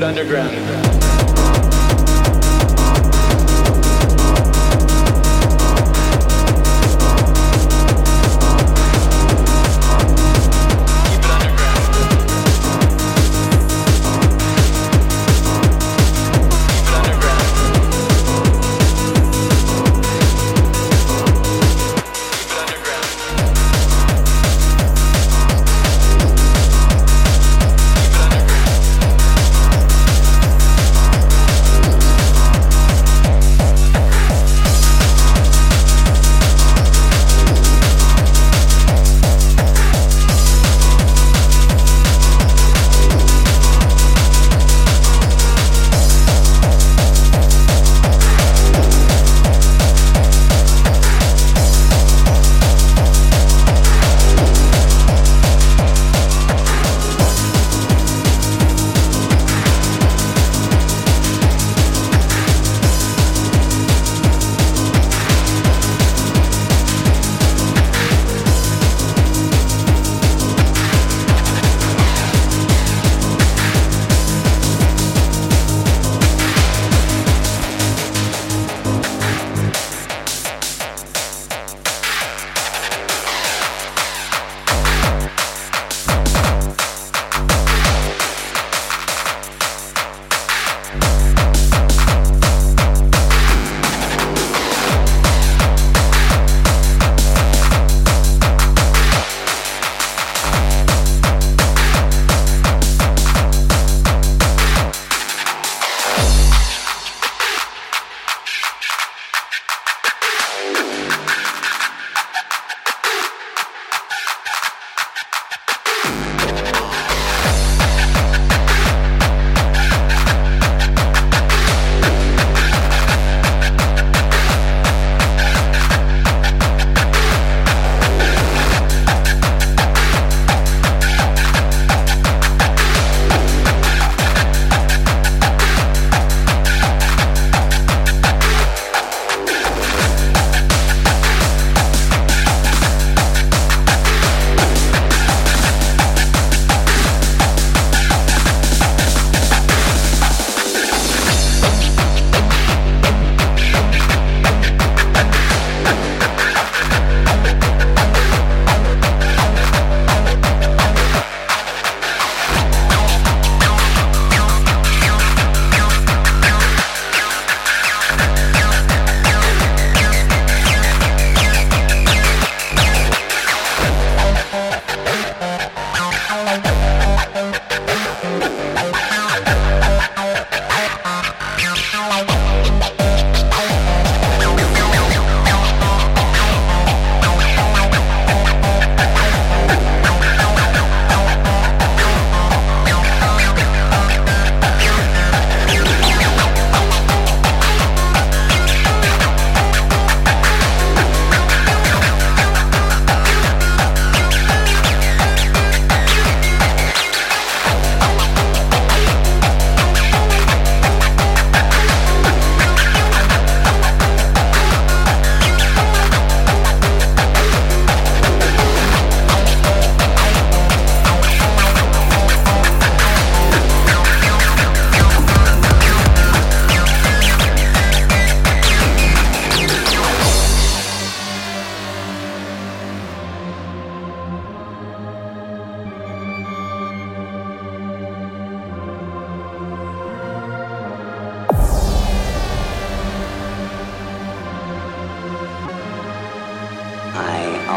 It underground.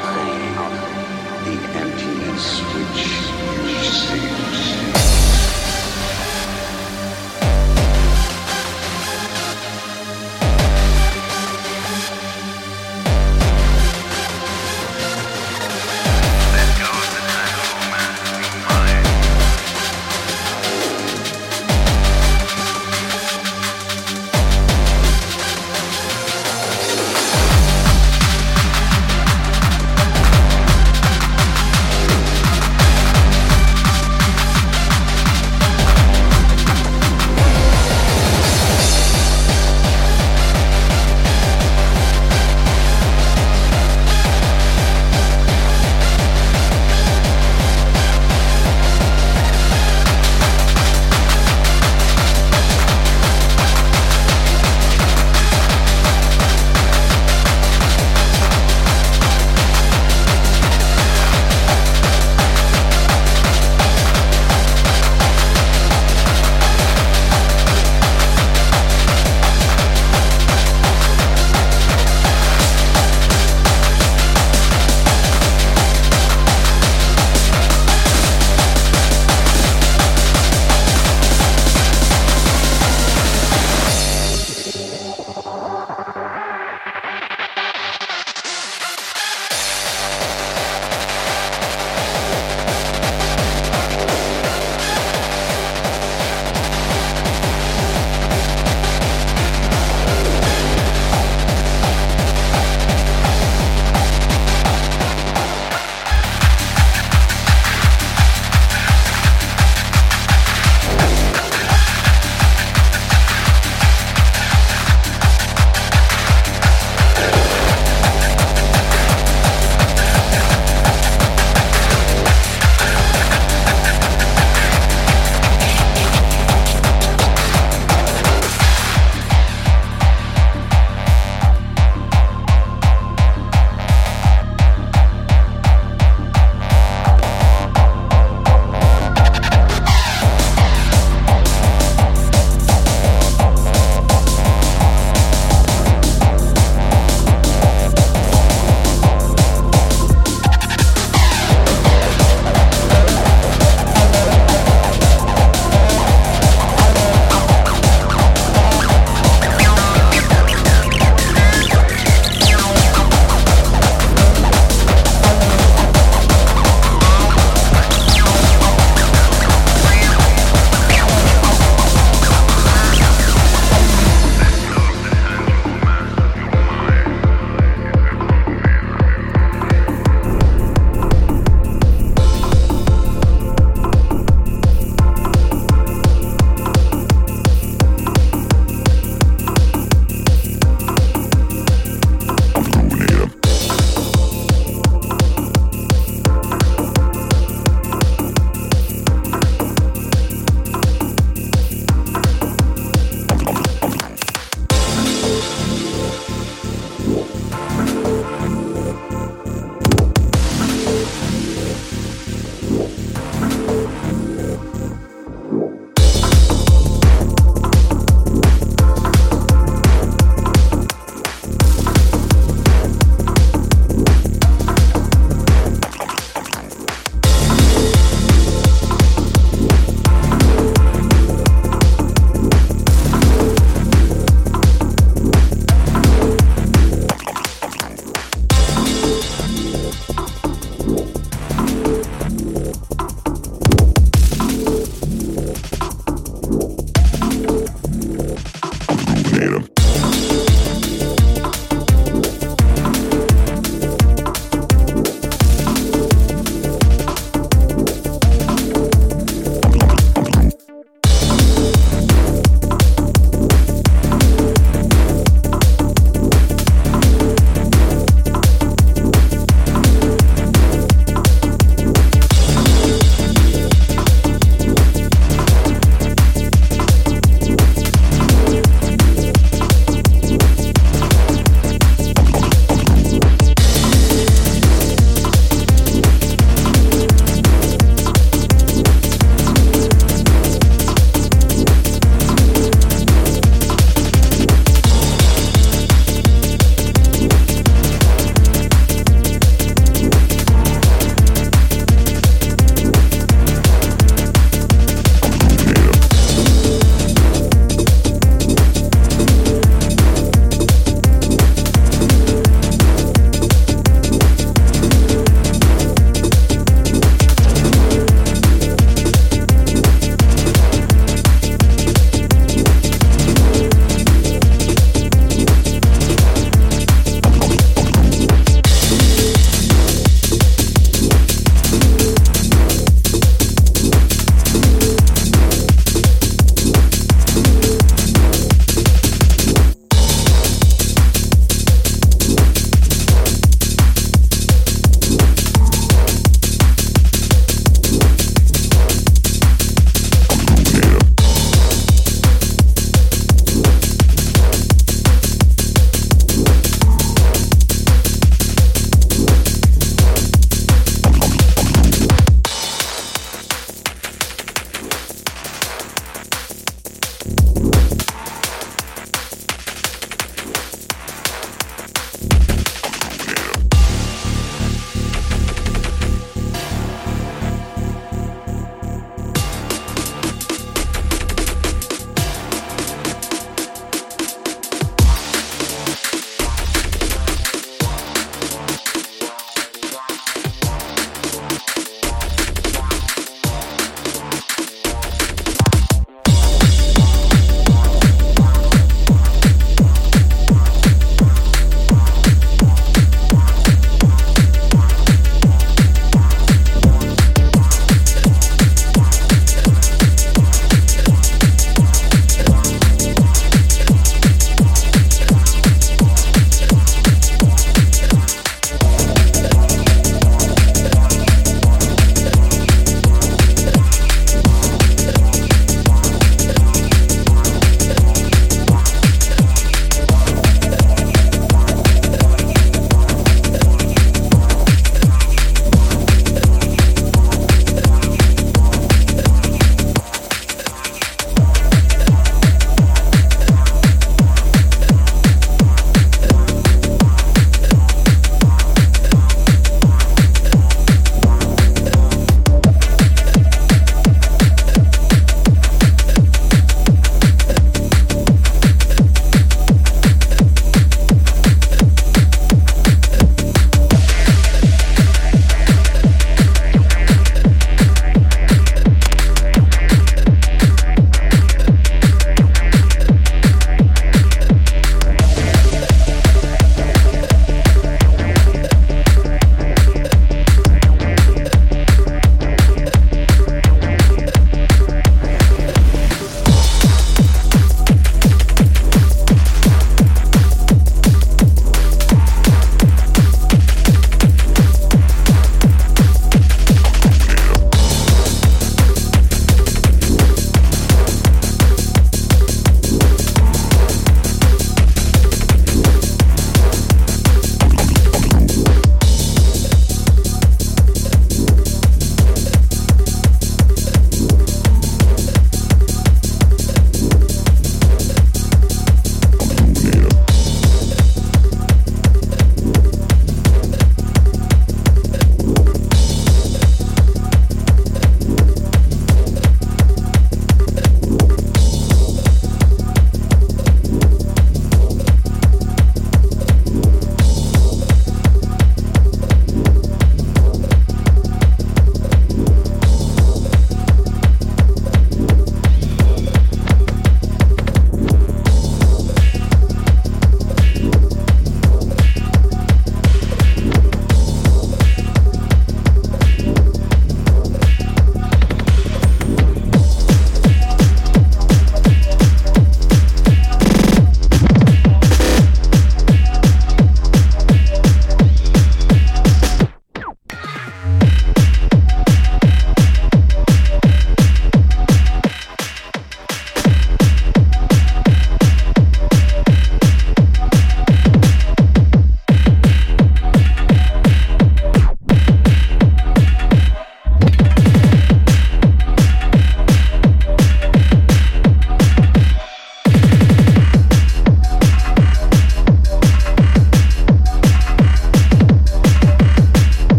nothing, the emptiness which you see.